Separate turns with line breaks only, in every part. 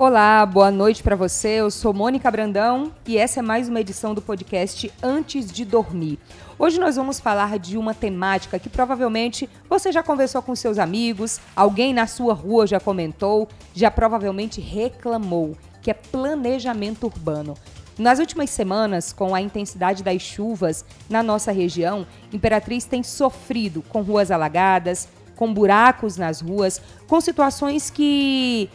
Olá, boa noite para você. Eu sou Mônica Brandão e essa é mais uma edição do podcast Antes de Dormir. Hoje nós vamos falar de uma temática que provavelmente você já conversou com seus amigos, alguém na sua rua já comentou, já provavelmente reclamou, que é planejamento urbano. Nas últimas semanas, com a intensidade das chuvas na nossa região, Imperatriz tem sofrido com ruas alagadas, com buracos nas ruas, com situações que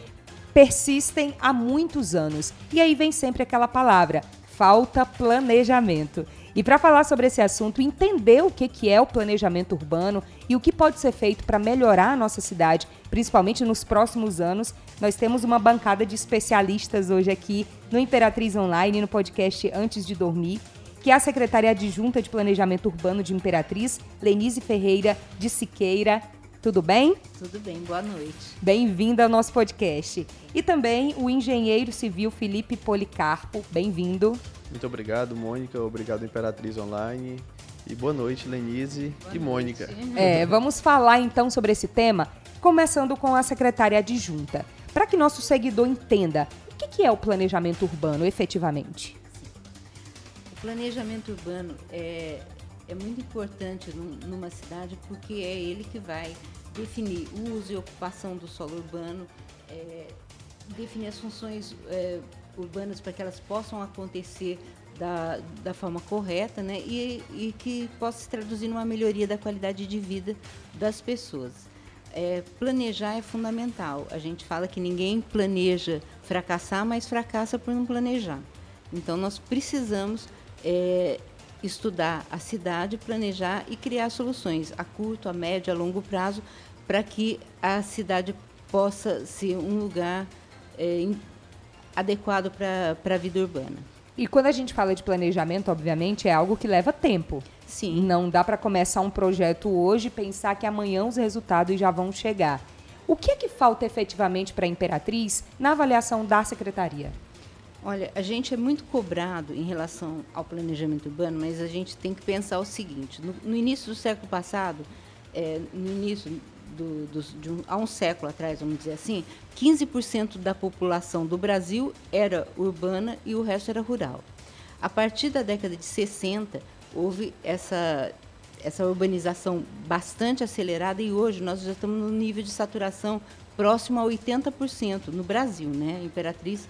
persistem há muitos anos. E aí vem sempre aquela palavra: falta planejamento. E para falar sobre esse assunto, entender o que, que é o planejamento urbano e o que pode ser feito para melhorar a nossa cidade, principalmente nos próximos anos, nós temos uma bancada de especialistas hoje aqui no Imperatriz Online, no podcast Antes de Dormir, que é a secretária adjunta de Planejamento Urbano de Imperatriz, Lenise Ferreira de Siqueira. Tudo bem?
Tudo bem, boa noite.
Bem-vinda ao nosso podcast. E também o engenheiro civil Felipe Policarpo. Bem-vindo.
Muito obrigado, Mônica. Obrigado, Imperatriz Online. E boa noite, Lenise boa e Mônica.
É, vamos falar então sobre esse tema, começando com a secretária adjunta. Para que nosso seguidor entenda, o que é o planejamento urbano efetivamente?
O planejamento urbano é, é muito importante numa cidade porque é ele que vai definir o uso e ocupação do solo urbano, é, definir as funções é, urbanas para que elas possam acontecer da, da forma correta né, e, e que possa se traduzir numa melhoria da qualidade de vida das pessoas. É, planejar é fundamental. A gente fala que ninguém planeja fracassar, mas fracassa por não planejar. Então, nós precisamos é, estudar a cidade, planejar e criar soluções a curto, a médio, a longo prazo, para que a cidade possa ser um lugar é, adequado para a vida urbana.
E quando a gente fala de planejamento, obviamente, é algo que leva tempo.
Sim.
Não dá para começar um projeto hoje e pensar que amanhã os resultados já vão chegar. O que é que falta efetivamente para a Imperatriz na avaliação da secretaria?
Olha, a gente é muito cobrado em relação ao planejamento urbano, mas a gente tem que pensar o seguinte: no, no início do século passado, é, no início do, do, de um, há um século atrás, vamos dizer assim, 15% da população do Brasil era urbana e o resto era rural. A partir da década de 60, houve essa, essa urbanização bastante acelerada e hoje nós já estamos no nível de saturação próximo a 80% no Brasil, né? Imperatriz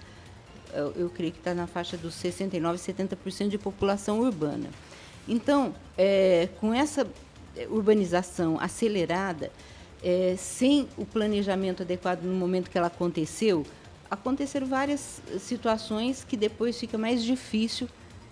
eu, eu creio que está na faixa dos 69%, 70% de população urbana. Então, é, com essa urbanização acelerada, é, sem o planejamento adequado no momento que ela aconteceu, aconteceram várias situações que depois fica mais difícil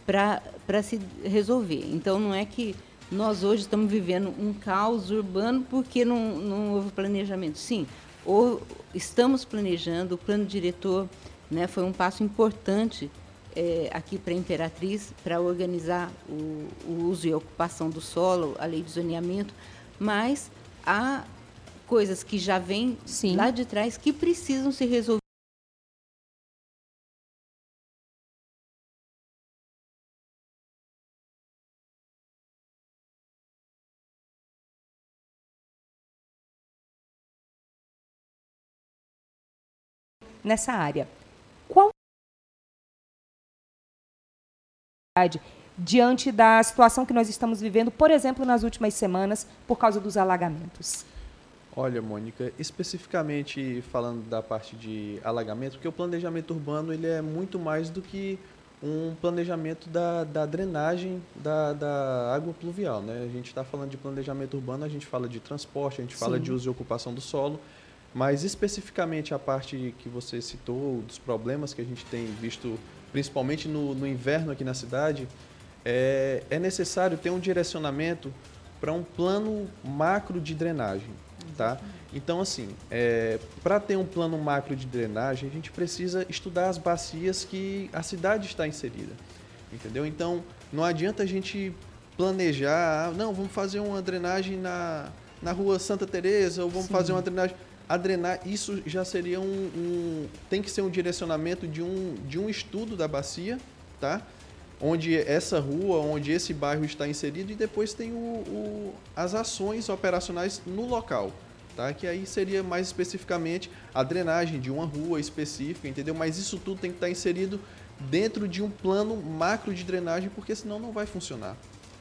para se resolver. Então, não é que nós hoje estamos vivendo um caos urbano porque não, não houve planejamento. Sim, ou estamos planejando, o plano diretor né, foi um passo importante é, aqui para a Imperatriz para organizar o, o, uso e ocupação do solo, a lei de zoneamento, mas há coisas que já vêm Sim. lá de trás que precisam ser resolvidas.
nessa área. Qual diante da situação que nós estamos vivendo, por exemplo, nas últimas semanas, por causa dos alagamentos?
Olha, Mônica, especificamente falando da parte de alagamento, porque o planejamento urbano ele é muito mais do que um planejamento da, da drenagem da, da água pluvial. Né? A gente está falando de planejamento urbano, a gente fala de transporte, a gente fala Sim. de uso e ocupação do solo, mas especificamente a parte que você citou, dos problemas que a gente tem visto, principalmente no, no inverno aqui na cidade, é, é necessário ter um direcionamento para um plano macro de drenagem. Tá? Então, assim, é, para ter um plano macro de drenagem, a gente precisa estudar as bacias que a cidade está inserida. Entendeu? Então, não adianta a gente planejar, ah, não, vamos fazer uma drenagem na, na rua Santa Teresa ou vamos Sim. fazer uma drenagem a drenar, isso já seria um, um, tem que ser um direcionamento de um, de um estudo da bacia, tá? Onde essa rua, onde esse bairro está inserido e depois tem o, o, as ações operacionais no local. tá? Que aí seria mais especificamente a drenagem de uma rua específica, entendeu? Mas isso tudo tem que estar inserido dentro de um plano macro de drenagem, porque senão não vai funcionar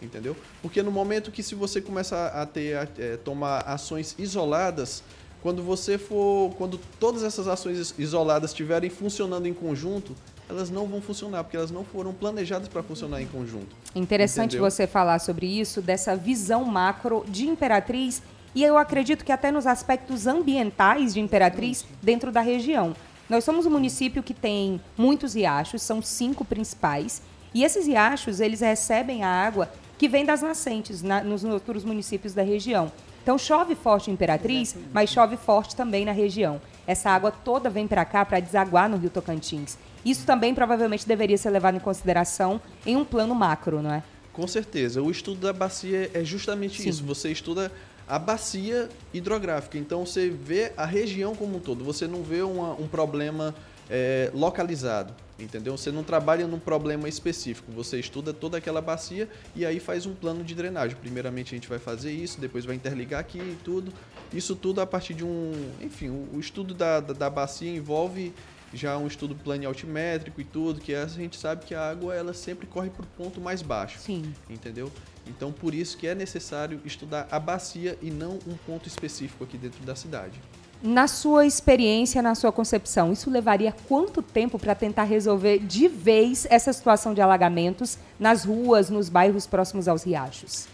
entendeu? Porque no momento que se você começa a ter a, é, tomar ações isoladas, quando você for, quando todas essas ações isoladas estiverem funcionando em conjunto, elas não vão funcionar porque elas não foram planejadas para funcionar em conjunto.
Interessante entendeu? você falar sobre isso, dessa visão macro de Imperatriz e eu acredito que até nos aspectos ambientais de Imperatriz dentro da região. Nós somos um município que tem muitos riachos, são cinco principais, e esses riachos eles recebem a água que vem das nascentes na, nos outros municípios da região. Então chove forte em Imperatriz, mas chove forte também na região. Essa água toda vem para cá para desaguar no Rio Tocantins. Isso também provavelmente deveria ser levado em consideração em um plano macro, não é?
Com certeza. O estudo da bacia é justamente Sim. isso. Você estuda a bacia hidrográfica. Então você vê a região como um todo. Você não vê uma, um problema é, localizado, entendeu? Você não trabalha num problema específico, você estuda toda aquela bacia e aí faz um plano de drenagem. Primeiramente a gente vai fazer isso, depois vai interligar aqui e tudo. Isso tudo a partir de um. Enfim, o, estudo da, da, da, bacia envolve já um estudo plano altimétrico e tudo, que a gente sabe que a água ela sempre corre para o ponto mais baixo.
Sim.
Entendeu? Então por isso que é necessário estudar a bacia e não um ponto específico aqui dentro da cidade.
Na sua experiência, na sua concepção, isso levaria quanto tempo para tentar resolver de vez essa situação de alagamentos nas ruas, nos bairros próximos aos riachos?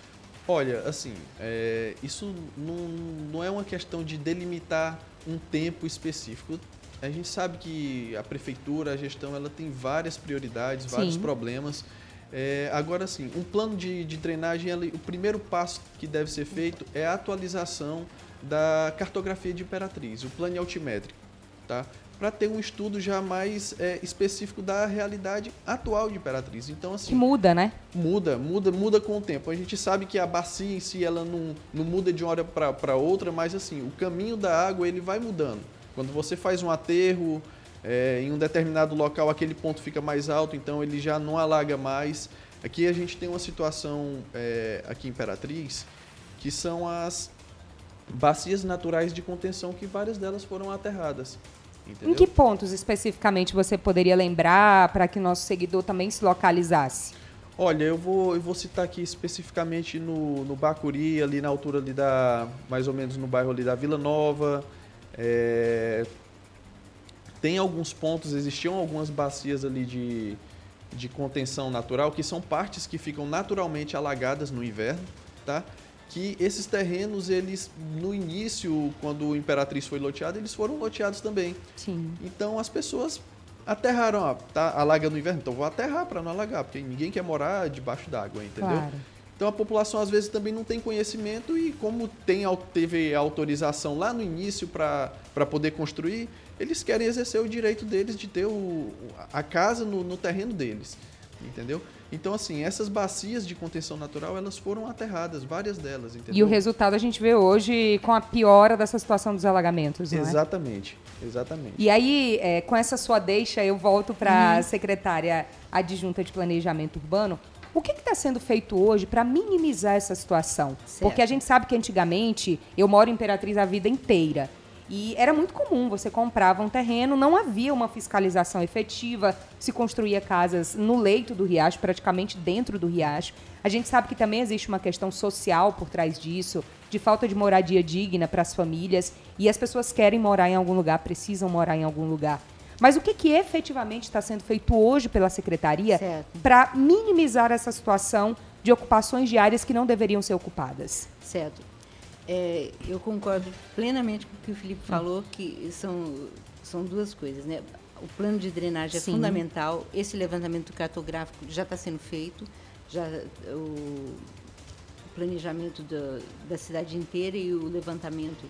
Olha, assim, é, isso não, não é uma questão de delimitar um tempo específico. A gente sabe que a prefeitura, a gestão, ela tem várias prioridades, vários Sim. problemas. É, agora, sim, um plano de, de drenagem, o primeiro passo que deve ser feito é a atualização da cartografia de Imperatriz, o plano altimétrico, tá? para ter um estudo já mais é, específico da realidade atual de Imperatriz. Então, assim...
Que muda, né?
Muda, muda, muda com o tempo. A gente sabe que a bacia em si, ela não, não muda de uma hora para outra, mas assim, o caminho da água, ele vai mudando. Quando você faz um aterro é, em um determinado local, aquele ponto fica mais alto, então ele já não alaga mais. Aqui a gente tem uma situação, é, aqui em Imperatriz, que são as bacias naturais de contenção que várias delas foram aterradas. Entendeu?
Em que pontos especificamente você poderia lembrar para que o nosso seguidor também se localizasse?
Olha, eu vou, eu vou citar aqui especificamente no, no Bacuri, ali na altura ali da. mais ou menos no bairro ali da Vila Nova. É, tem alguns pontos, existiam algumas bacias ali de, de contenção natural, que são partes que ficam naturalmente alagadas no inverno, tá? Que esses terrenos, eles no início, quando o Imperatriz foi loteado, eles foram loteados também.
Sim.
Então as pessoas aterraram, ó, tá alaga no inverno, então vou aterrar para não alagar, porque ninguém quer morar debaixo d'água, entendeu? Claro. Então a população às vezes também não tem conhecimento e como tem, teve autorização lá no início para poder construir, eles querem exercer o direito deles de ter o, a casa no, no terreno deles, entendeu? Então, assim, essas bacias de contenção natural, elas foram aterradas, várias delas, entendeu?
E o resultado a gente vê hoje com a piora dessa situação dos alagamentos, não
é? Exatamente, é? exatamente.
E aí, é, com essa sua deixa, eu volto para a hum. secretária adjunta de Planejamento Urbano. O que está sendo feito hoje para minimizar essa situação? Certo. Porque a gente sabe que antigamente, eu moro em Imperatriz a vida inteira, e era muito comum, você comprava um terreno, não havia uma fiscalização efetiva, se construía casas no leito do riacho, praticamente dentro do riacho. A gente sabe que também existe uma questão social por trás disso, de falta de moradia digna para as famílias, e as pessoas querem morar em algum lugar, precisam morar em algum lugar. Mas o que, que efetivamente está sendo feito hoje pela secretaria para minimizar essa situação de ocupações diárias que não deveriam ser ocupadas?
Certo. É, eu concordo plenamente com o que o Felipe falou, que são, são duas coisas. Né? O plano de drenagem é Sim. é fundamental, esse levantamento cartográfico já está sendo feito, já o planejamento da, da cidade inteira e o levantamento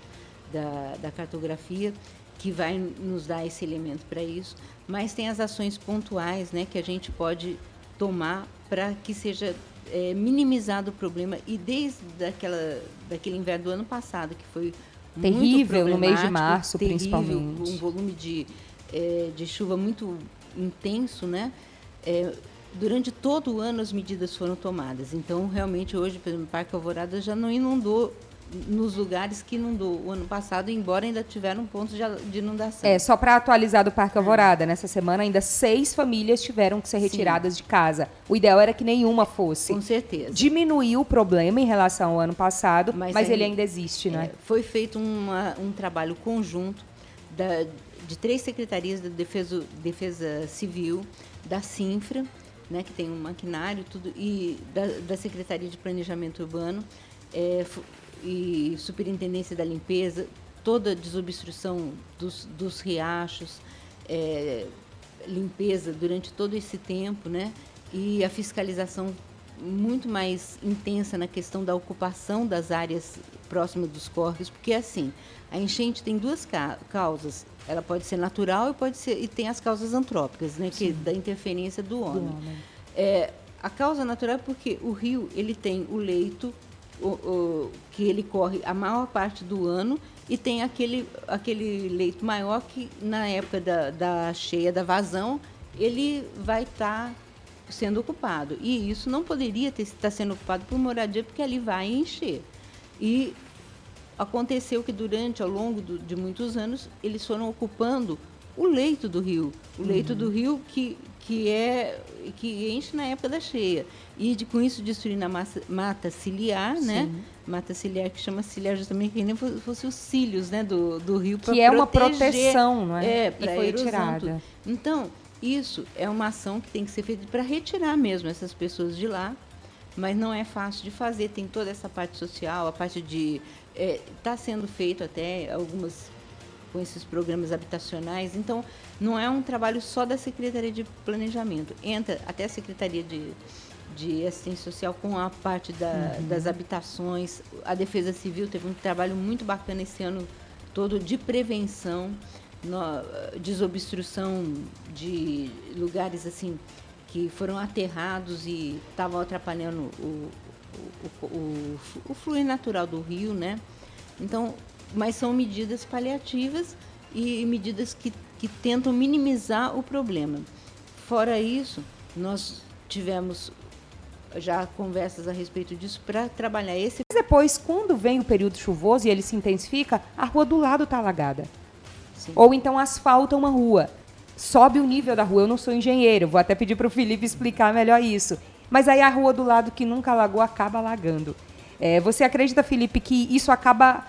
da, da cartografia, que vai nos dar esse elemento para isso, mas tem as ações pontuais né, que a gente pode tomar para que seja é, minimizado o problema e desde daquela, daquele inverno do ano passado, que foi
terrível no mês de março,
terrível,
principalmente.
Um volume de, é, de chuva muito intenso, né? É, durante todo o ano as medidas foram tomadas. Então, realmente, hoje, por exemplo, o Parque Alvorada já não inundou nos lugares que inundou o ano passado, embora ainda tiveram pontos de, inundação.
É, só para atualizar do Parque Alvorada, nessa semana ainda seis famílias tiveram que ser retiradas Sim. de casa. O ideal era que nenhuma fosse.
Com certeza.
Diminuiu o problema em relação ao ano passado, mas, mas ele ainda existe, né?
É, foi feito uma, um trabalho conjunto da, de três secretarias da Defesa, Defesa Civil, da Sinfra, né, que tem um maquinário, tudo, e da, da Secretaria de Planejamento Urbano, é, e Superintendência da Limpeza, toda a desobstrução dos, dos riachos, é, limpeza durante todo esse tempo, né? E a fiscalização muito mais intensa na questão da ocupação das áreas próximas dos córregos, porque assim, a enchente tem duas ca causas. Ela pode ser natural e pode ser e tem as causas antrópicas, né, que da interferência do homem. Do homem. É, a causa natural é porque o rio ele tem o leito o, o, que ele corre a maior parte do ano e tem aquele, aquele leito maior que na época da, da cheia da vazão ele vai estar tá sendo ocupado. E isso não poderia estar tá sendo ocupado por moradia, porque ali vai encher. E aconteceu que durante, ao longo do, de muitos anos, eles foram ocupando o leito do rio. O leito uhum. do rio que, que, é, que enche na época da cheia. E de, com isso destruindo a massa, mata ciliar, né? Sim. né? Mata ciliar, que chama ciliar justamente que nem fosse os cílios né, do, do rio.
Que é proteger, uma proteção, não é?
É, para retirada. Então, isso é uma ação que tem que ser feita para retirar mesmo essas pessoas de lá, mas não é fácil de fazer. Tem toda essa parte social, a parte de. Está é, tá sendo feito até algumas com esses programas habitacionais. Então, não é um trabalho só da Secretaria de Planejamento. Entra até a Secretaria de, de Assistência Social com a parte da, uhum. das habitações. A Defesa Civil teve um trabalho muito bacana esse ano todo de prevenção no, desobstrução de lugares assim que foram aterrados e estavam atrapalhando o, o, o, o, fluir natural do rio, né? Então, mas são medidas paliativas e medidas que, que tentam minimizar o problema. Fora isso, nós tivemos já conversas a respeito disso para trabalhar esse.
Depois, quando vem o período chuvoso e ele se intensifica, a rua do lado está alagada. Sim. Ou então asfalta uma rua. Sobe o nível da rua. Eu não sou engenheiro, vou até pedir para o Felipe explicar melhor isso. Mas aí a rua do lado que nunca alagou acaba alagando. É, você acredita, Felipe, que isso acaba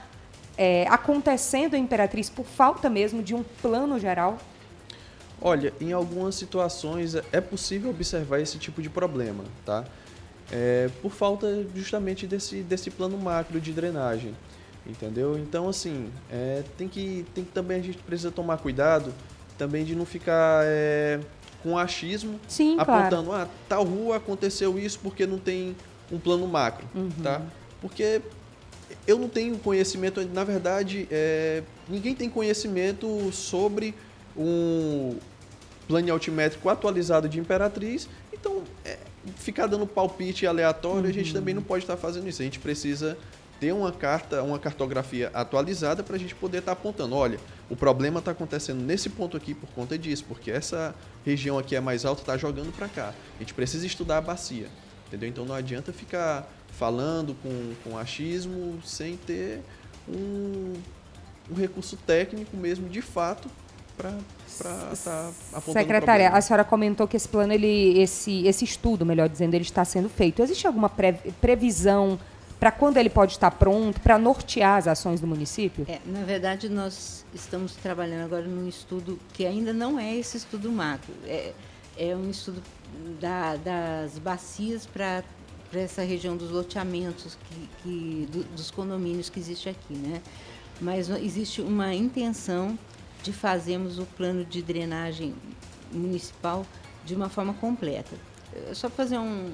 é, acontecendo em Imperatriz por falta mesmo de um plano geral?
Olha, em algumas situações é possível observar esse tipo de problema, tá? É, por falta justamente desse, desse plano macro de drenagem. Entendeu? Então, assim, é, tem, que, tem que também a gente precisa tomar cuidado também de não ficar é, com achismo
Sim,
apontando,
claro.
ah, tal rua aconteceu isso porque não tem um plano macro, uhum. tá? Porque eu não tenho conhecimento, na verdade, é, ninguém tem conhecimento sobre um plano altimétrico atualizado de Imperatriz, então é, ficar dando palpite aleatório, uhum. a gente também não pode estar fazendo isso. A gente precisa ter uma carta, uma cartografia atualizada para a gente poder estar tá apontando, olha, o problema está acontecendo nesse ponto aqui por conta disso, porque essa região aqui é mais alta, está jogando para cá. A gente precisa estudar a bacia, entendeu? Então não adianta ficar falando com, com achismo sem ter um, um recurso técnico mesmo, de fato, para estar tá apontando
Secretária, a senhora comentou que esse plano, ele, esse, esse estudo, melhor dizendo, ele está sendo feito. Existe alguma previsão para quando ele pode estar pronto, para nortear as ações do município?
É, na verdade, nós estamos trabalhando agora num estudo que ainda não é esse estudo macro, é, é um estudo da, das bacias para essa região dos loteamentos, que, que do, dos condomínios que existe aqui, né? Mas existe uma intenção de fazermos o plano de drenagem municipal de uma forma completa. Só fazer um,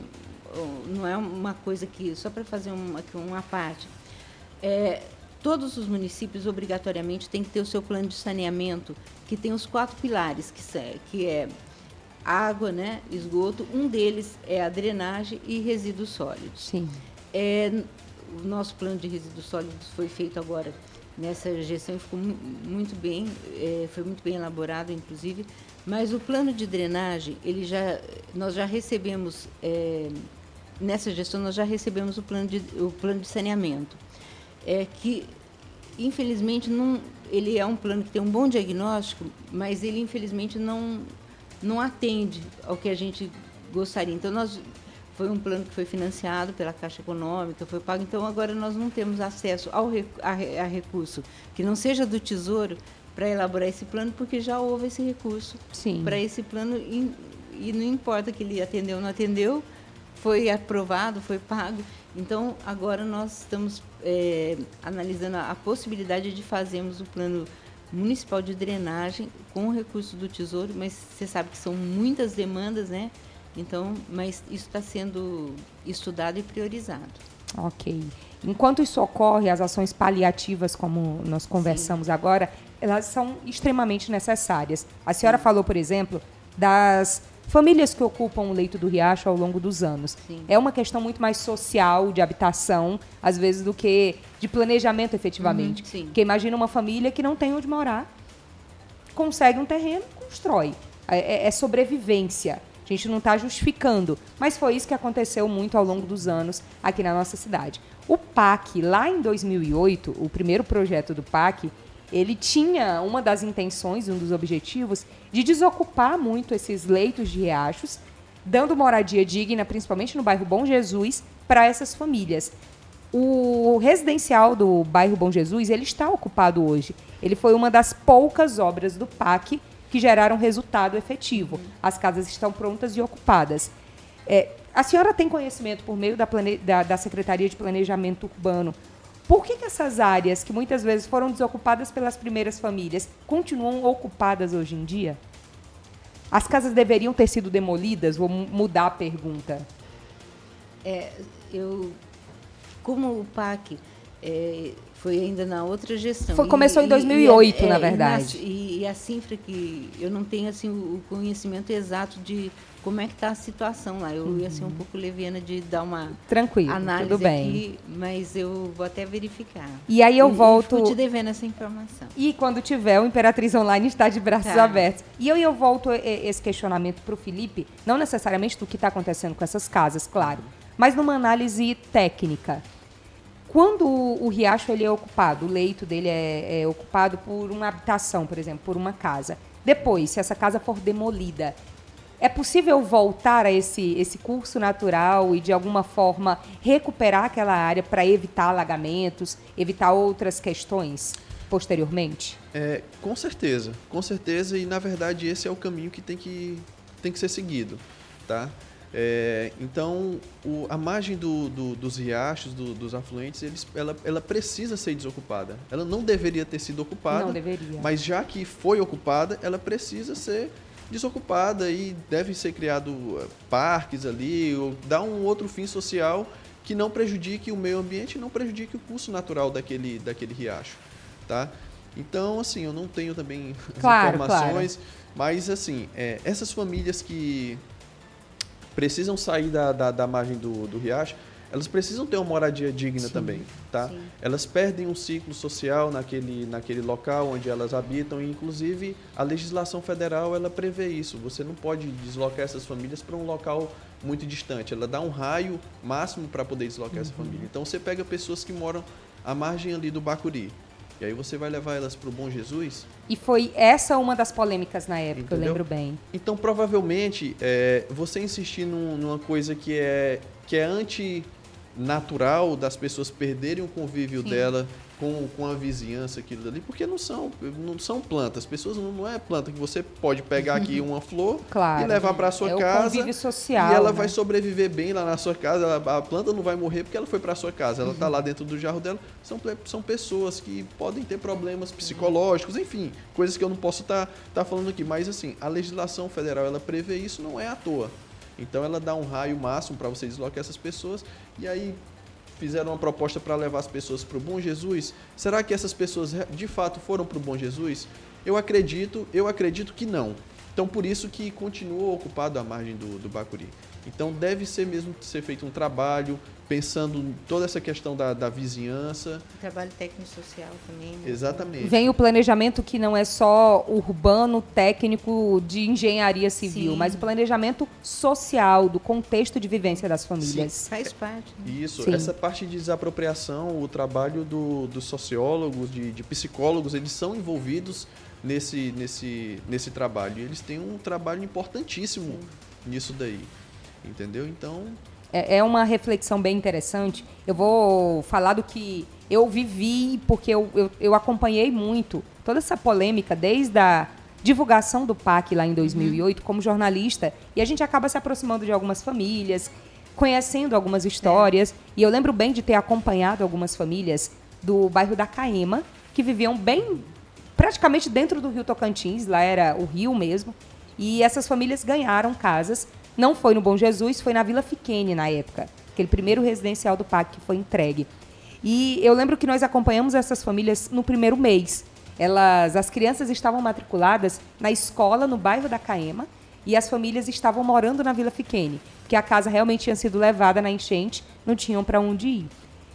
não é uma coisa que, só para fazer uma, uma parte, é, todos os municípios obrigatoriamente têm que ter o seu plano de saneamento, que tem os quatro pilares, que, que é água, né, esgoto, um deles é a drenagem e resíduos sólidos.
Sim.
É, o nosso plano de resíduos sólidos foi feito agora nessa gestão e ficou muito bem, é, foi muito bem elaborado, inclusive, mas o plano de drenagem, ele já, nós já recebemos é, nessa gestão nós já recebemos o plano de, o plano de saneamento. é que, infelizmente, não, ele é um plano que tem um bom diagnóstico, mas ele, infelizmente, não, não atende ao que a gente gostaria. Então, nós foi um plano que foi financiado pela Caixa Econômica, foi pago. Então, agora nós não temos acesso ao, a, a recurso que não seja do Tesouro para elaborar esse plano, porque já houve esse recurso para esse plano e, e não importa que ele atendeu ou não atendeu, foi aprovado, foi pago. Então, agora nós estamos é, analisando a, a possibilidade de fazermos o plano municipal de drenagem com recurso do Tesouro, mas você sabe que são muitas demandas, né? Então, mas isso está sendo estudado e priorizado.
Ok. Enquanto isso ocorre, as ações paliativas, como nós conversamos Sim. agora, elas são extremamente necessárias. A senhora Sim. falou, por exemplo, das famílias que ocupam o leito do riacho ao longo dos anos. Sim. É uma questão muito mais social, de habitação, às vezes, do que de planejamento efetivamente. Uhum, Porque imagina uma família que não tem onde morar, consegue um terreno, constrói. É, é, é sobrevivência. A gente não está justificando, mas foi isso que aconteceu muito ao longo dos anos aqui na nossa cidade. O PAC, lá em 2008, o primeiro projeto do PAC, ele tinha uma das intenções, um dos objetivos, de desocupar muito esses leitos de riachos, dando moradia digna, principalmente no bairro Bom Jesus, para essas famílias. O residencial do bairro Bom Jesus, ele está ocupado hoje. Ele foi uma das poucas obras do PAC que geraram resultado efetivo. As casas estão prontas e ocupadas. É, a senhora tem conhecimento por meio da, plane... da, da Secretaria de Planejamento Urbano por que, que, essas áreas, que muitas vezes foram desocupadas pelas primeiras famílias, continuam ocupadas hoje em dia? As casas deveriam ter sido demolidas? Vou mudar a pergunta.
É, eu, como o PAC é, foi ainda na outra gestão.
Foi, começou e, em 2008, e, é, na verdade.
E, e, a cifra que eu não tenho assim o conhecimento exato de como é que está a situação lá. Eu uhum. ia ser um pouco leviana de dar uma
Tranquilo,
análise
tudo bem.
aqui, mas eu vou até verificar.
E aí eu volto.
Estou te devendo essa informação.
E quando tiver, o Imperatriz Online está de braços tá. abertos. E eu, eu volto esse questionamento para o Felipe, não necessariamente do que está acontecendo com essas casas, claro, mas numa análise técnica. Quando o, o riacho ele é ocupado, o leito dele é, é ocupado por uma habitação, por exemplo, por uma casa. Depois, se essa casa for demolida, é possível voltar a esse, esse curso natural e, de alguma forma, recuperar aquela área para evitar alagamentos, evitar outras questões posteriormente?
É, com certeza, com certeza. E, na verdade, esse é o caminho que tem que, tem que ser seguido. Tá? É, então, o, a margem do, do, dos riachos, do, dos afluentes, eles, ela, ela precisa ser desocupada. Ela não deveria ter sido ocupada,
deveria.
mas já que foi ocupada, ela precisa ser desocupada e deve ser criado eh, parques ali, ou dar um outro fim social que não prejudique o meio ambiente e não prejudique o curso natural daquele, daquele riacho, tá? Então, assim, eu não tenho também
claro,
informações,
claro.
mas, assim, é, essas famílias que precisam sair da, da, da margem do, do riacho, elas precisam ter uma moradia digna sim, também, tá? Sim. Elas perdem um ciclo social naquele, naquele local onde elas habitam e, inclusive, a legislação federal ela prevê isso. Você não pode deslocar essas famílias para um local muito distante. Ela dá um raio máximo para poder deslocar uhum. essa família. Então, você pega pessoas que moram à margem ali do Bacuri, e aí você vai levar elas para o Bom Jesus.
E foi essa uma das polêmicas na época, Entendeu? eu lembro bem.
Então, provavelmente, é, você insistir num, numa coisa que é, que é anti-natural das pessoas perderem o convívio Sim. dela com, com a vizinhança, aquilo dali, porque não são, não são plantas. Pessoas não, não é planta que você pode pegar aqui uma flor
claro,
e levar para sua
é
casa.
social,
e ela
né?
vai sobreviver bem lá na sua casa. Ela, a planta não vai morrer porque ela foi para sua casa. Ela está uhum. lá dentro do jarro dela. São, são pessoas que podem ter problemas psicológicos, enfim, coisas que eu não posso estar tá, tá falando aqui. Mas assim, a legislação federal ela prevê isso, não é à toa. Então ela dá um raio máximo para você deslocar essas pessoas. E aí fizeram uma proposta para levar as pessoas para o Bom Jesus. Será que essas pessoas de fato foram para o Bom Jesus? Eu acredito, eu acredito que não. Então por isso que continuou ocupado a margem do, do Bacuri. Então deve ser mesmo ser feito um trabalho pensando em toda essa questão da, da vizinhança.
Trabalho técnico-social também. Né?
Exatamente.
Vem o planejamento que não é só urbano, técnico, de engenharia civil, Sim. mas o planejamento social, do contexto de vivência das famílias.
Sim. Faz parte.
Né? Isso, Sim. essa parte de desapropriação, o trabalho do, dos sociólogos, de, de psicólogos, eles são envolvidos nesse, nesse, nesse trabalho. E eles têm um trabalho importantíssimo Sim. nisso daí. Entendeu? Então,
é, é uma reflexão bem interessante. Eu vou falar do que eu vivi, porque eu, eu, eu acompanhei muito toda essa polêmica desde a divulgação do PAC lá em 2008 uhum. como jornalista e a gente acaba se aproximando de algumas famílias, conhecendo algumas histórias. É. E eu lembro bem de ter acompanhado algumas famílias do bairro da Caema que viviam bem praticamente dentro do Rio Tocantins, lá era o rio mesmo. E essas famílias ganharam casas não foi no Bom Jesus, foi na Vila Fiquene na época, aquele primeiro residencial do PAC que foi entregue. E eu lembro que nós acompanhamos essas famílias no primeiro mês. Elas, as crianças estavam matriculadas na escola no bairro da Caema e as famílias estavam morando na Vila Fiquene, porque a casa realmente tinha sido levada na enchente, não tinham para onde ir.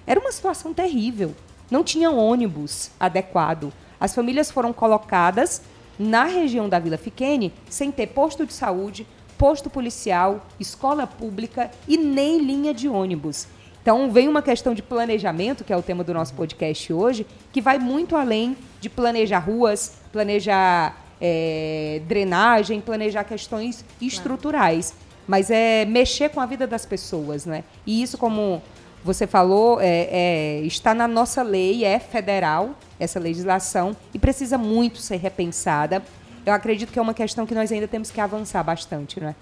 Era uma situação terrível. Não tinha ônibus adequado. As famílias foram colocadas na região da Vila Fiquene sem ter posto de saúde, posto policial, escola pública e nem linha de ônibus. Então, vem uma questão de planejamento, que é o tema do nosso podcast hoje, que vai muito além de planejar ruas, planejar é, drenagem, planejar questões estruturais. Mas é mexer com a vida das pessoas, né? E isso, como você falou, é, é, está na nossa lei, é federal essa legislação e precisa muito ser repensada eu acredito que é uma questão que nós ainda temos que avançar bastante, não é?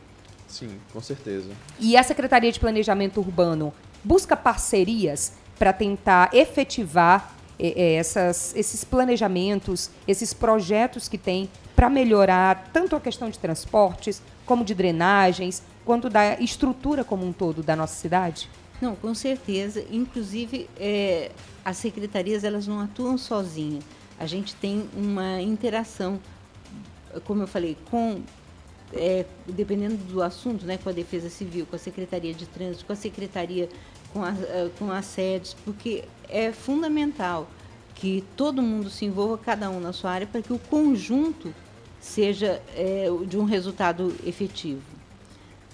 Sim, com certeza.
E a Secretaria de Planejamento Urbano busca parcerias para tentar efetivar eh, eh, essas, esses planejamentos, esses projetos que tem para melhorar tanto a questão de transportes, como de drenagens, quanto da estrutura como um todo da nossa cidade?
Não, com certeza. Inclusive, é, as secretarias elas não atuam sozinhas. A gente tem uma interação como eu falei, com é, dependendo do assunto, né, com a Defesa Civil, com a Secretaria de Trânsito, com a Secretaria, com, a, é, com as sedes, porque é fundamental que todo mundo se envolva, cada um na sua área, para que o conjunto seja é, de um resultado efetivo.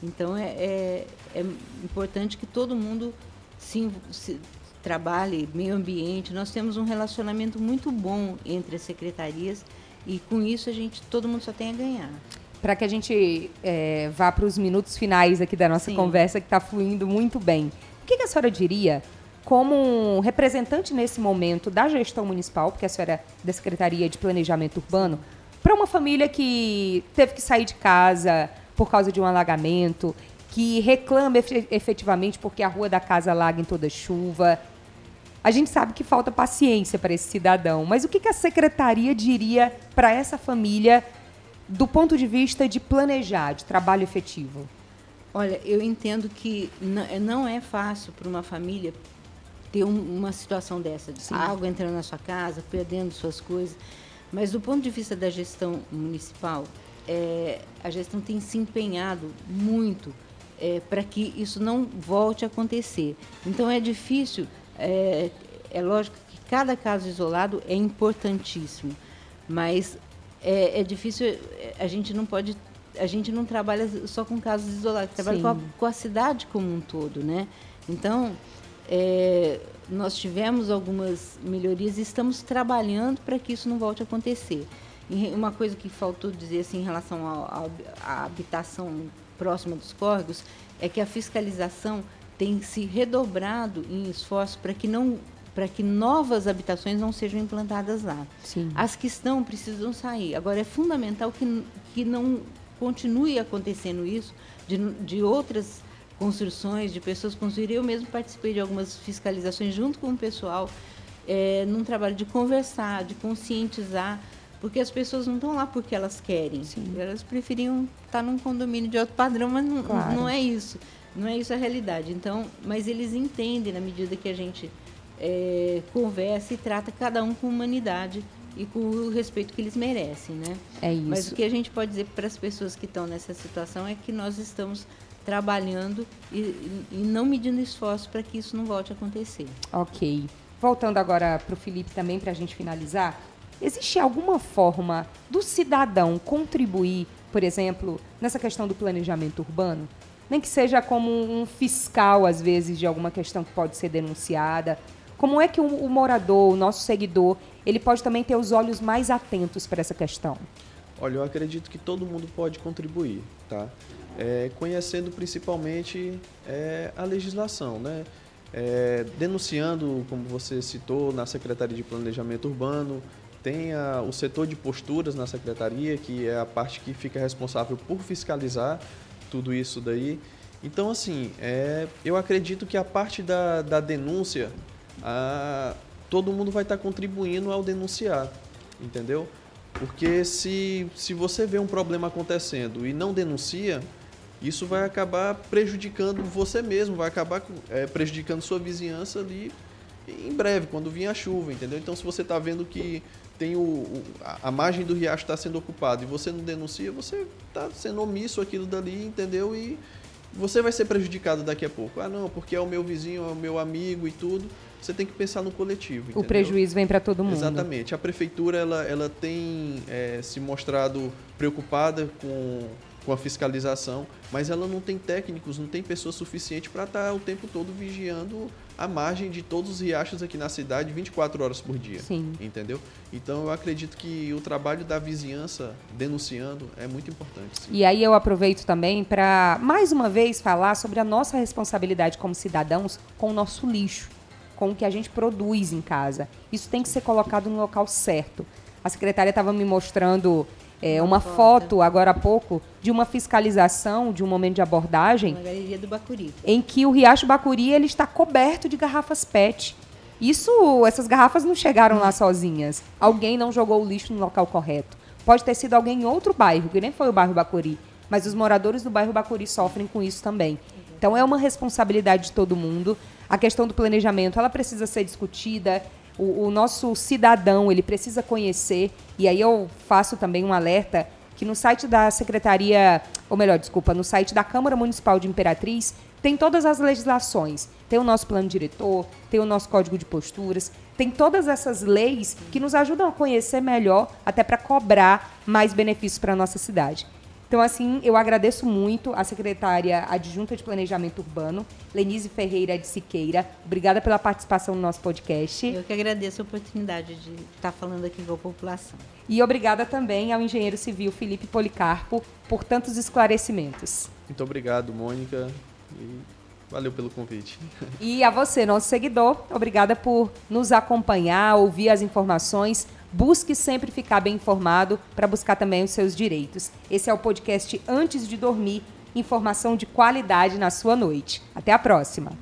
Então, é, é, é importante que todo mundo se, se, trabalhe, meio ambiente. Nós temos um relacionamento muito bom entre as secretarias e com isso a gente, todo mundo só tem a ganhar.
Para que a gente é, vá para os minutos finais aqui da nossa Sim. conversa, que está fluindo muito bem. O que, que a senhora diria como um representante nesse momento da gestão municipal, porque a senhora é da Secretaria de Planejamento Urbano, para uma família que teve que sair de casa por causa de um alagamento, que reclama efetivamente porque a rua da casa alaga em toda chuva, a gente sabe que falta paciência para esse cidadão, mas o que, que a secretaria diria para essa família do ponto de vista de planejar, de trabalho efetivo?
Olha, eu entendo que não é fácil para uma família ter uma situação dessa, de Sim. água entrando na sua casa, perdendo suas coisas. Mas do ponto de vista da gestão municipal, é, a gestão tem se empenhado muito é, para que isso não volte a acontecer. Então é difícil é, é lógico que cada caso isolado é importantíssimo, mas é, é, difícil, a gente não pode, a gente não trabalha só com casos isolados, trabalha com a, com a, cidade como um todo, né? Então, é, nós tivemos algumas melhorias e estamos trabalhando para que isso não volte a acontecer. E uma coisa que faltou dizer assim, em relação à habitação próxima dos córregos é que a fiscalização tem se redobrado em esforço para que não para que novas habitações não sejam implantadas lá. Sim. As que estão precisam sair. Agora é fundamental que, que não continue acontecendo isso de, de outras construções, de pessoas construírem. Eu mesmo participei de algumas fiscalizações junto com o pessoal, é, num trabalho de conversar, de conscientizar, porque as pessoas não estão lá porque elas querem. Sim. Elas preferiam estar num condomínio de alto padrão, mas não, claro. não é isso. Não é isso a realidade. Então, mas eles entendem na medida que a gente é, conversa e trata cada um com humanidade e com o respeito que eles merecem, né?
É isso.
Mas o que a gente pode dizer para as pessoas que estão nessa situação é que nós estamos trabalhando e, e não medindo esforço para que isso não volte a acontecer.
Ok. Voltando agora para o Felipe também, para a gente finalizar, existe alguma forma do cidadão contribuir, por exemplo, nessa questão do planejamento urbano? Nem que seja como um fiscal, às vezes, de alguma questão que pode ser denunciada. Como é que o, o morador, o nosso seguidor, ele pode também ter os olhos mais atentos para essa questão?
Olha, eu acredito que todo mundo pode contribuir, tá? É, conhecendo principalmente é, a legislação, né? É, denunciando, como você citou, na Secretaria de Planejamento Urbano, tem a, o setor de posturas na Secretaria, que é a parte que fica responsável por fiscalizar tudo isso daí. Então, assim, é, eu acredito que a parte da, da denúncia, a, todo mundo vai estar contribuindo ao denunciar, entendeu? Porque se, se você vê um problema acontecendo e não denuncia, isso vai acabar prejudicando você mesmo, vai acabar é, prejudicando sua vizinhança ali em breve, quando vir a chuva, entendeu? Então, se você está vendo que tem o, o, a margem do riacho está sendo ocupada e você não denuncia, você está sendo omisso aquilo dali, entendeu? E você vai ser prejudicado daqui a pouco. Ah, não, porque é o meu vizinho, é o meu amigo e tudo. Você tem que pensar no coletivo. Entendeu?
O prejuízo vem para todo mundo.
Exatamente. A prefeitura ela, ela tem é, se mostrado preocupada com com a fiscalização, mas ela não tem técnicos, não tem pessoas suficientes para estar tá o tempo todo vigiando a margem de todos os riachos aqui na cidade 24 horas por dia.
Sim.
Entendeu? Então eu acredito que o trabalho da vizinhança denunciando é muito importante. Sim.
E aí eu aproveito também para mais uma vez falar sobre a nossa responsabilidade como cidadãos com o nosso lixo, com o que a gente produz em casa. Isso tem que ser colocado no local certo. A secretária estava me mostrando é, uma foto agora há pouco de uma fiscalização de um momento de abordagem
Na galeria do Bacuri.
em que o Riacho Bacuri ele está coberto de garrafas PET. Isso, essas garrafas não chegaram lá sozinhas. Alguém não jogou o lixo no local correto. Pode ter sido alguém em outro bairro, que nem foi o bairro Bacuri, mas os moradores do bairro Bacuri sofrem com isso também. Então é uma responsabilidade de todo mundo. A questão do planejamento, ela precisa ser discutida, o, o, nosso cidadão ele precisa conhecer e aí eu faço também um alerta que no site da secretaria ou melhor desculpa no site da Câmara Municipal de Imperatriz tem todas as legislações. Tem o nosso plano diretor tem o nosso código de posturas tem todas essas leis que nos ajudam a conhecer melhor até para cobrar mais benefícios para a nossa cidade então, assim, eu agradeço muito a secretária adjunta de Planejamento Urbano, Lenise Ferreira de Siqueira. Obrigada pela participação no nosso podcast.
Eu que agradeço a oportunidade de estar falando aqui com a população.
E obrigada também ao engenheiro civil Felipe Policarpo por tantos esclarecimentos.
Muito obrigado, Mônica. E valeu pelo convite.
E a você, nosso seguidor, obrigada por nos acompanhar, ouvir as informações. Busque sempre ficar bem informado para buscar também os seus direitos. Esse é o podcast Antes de Dormir informação de qualidade na sua noite. Até a próxima!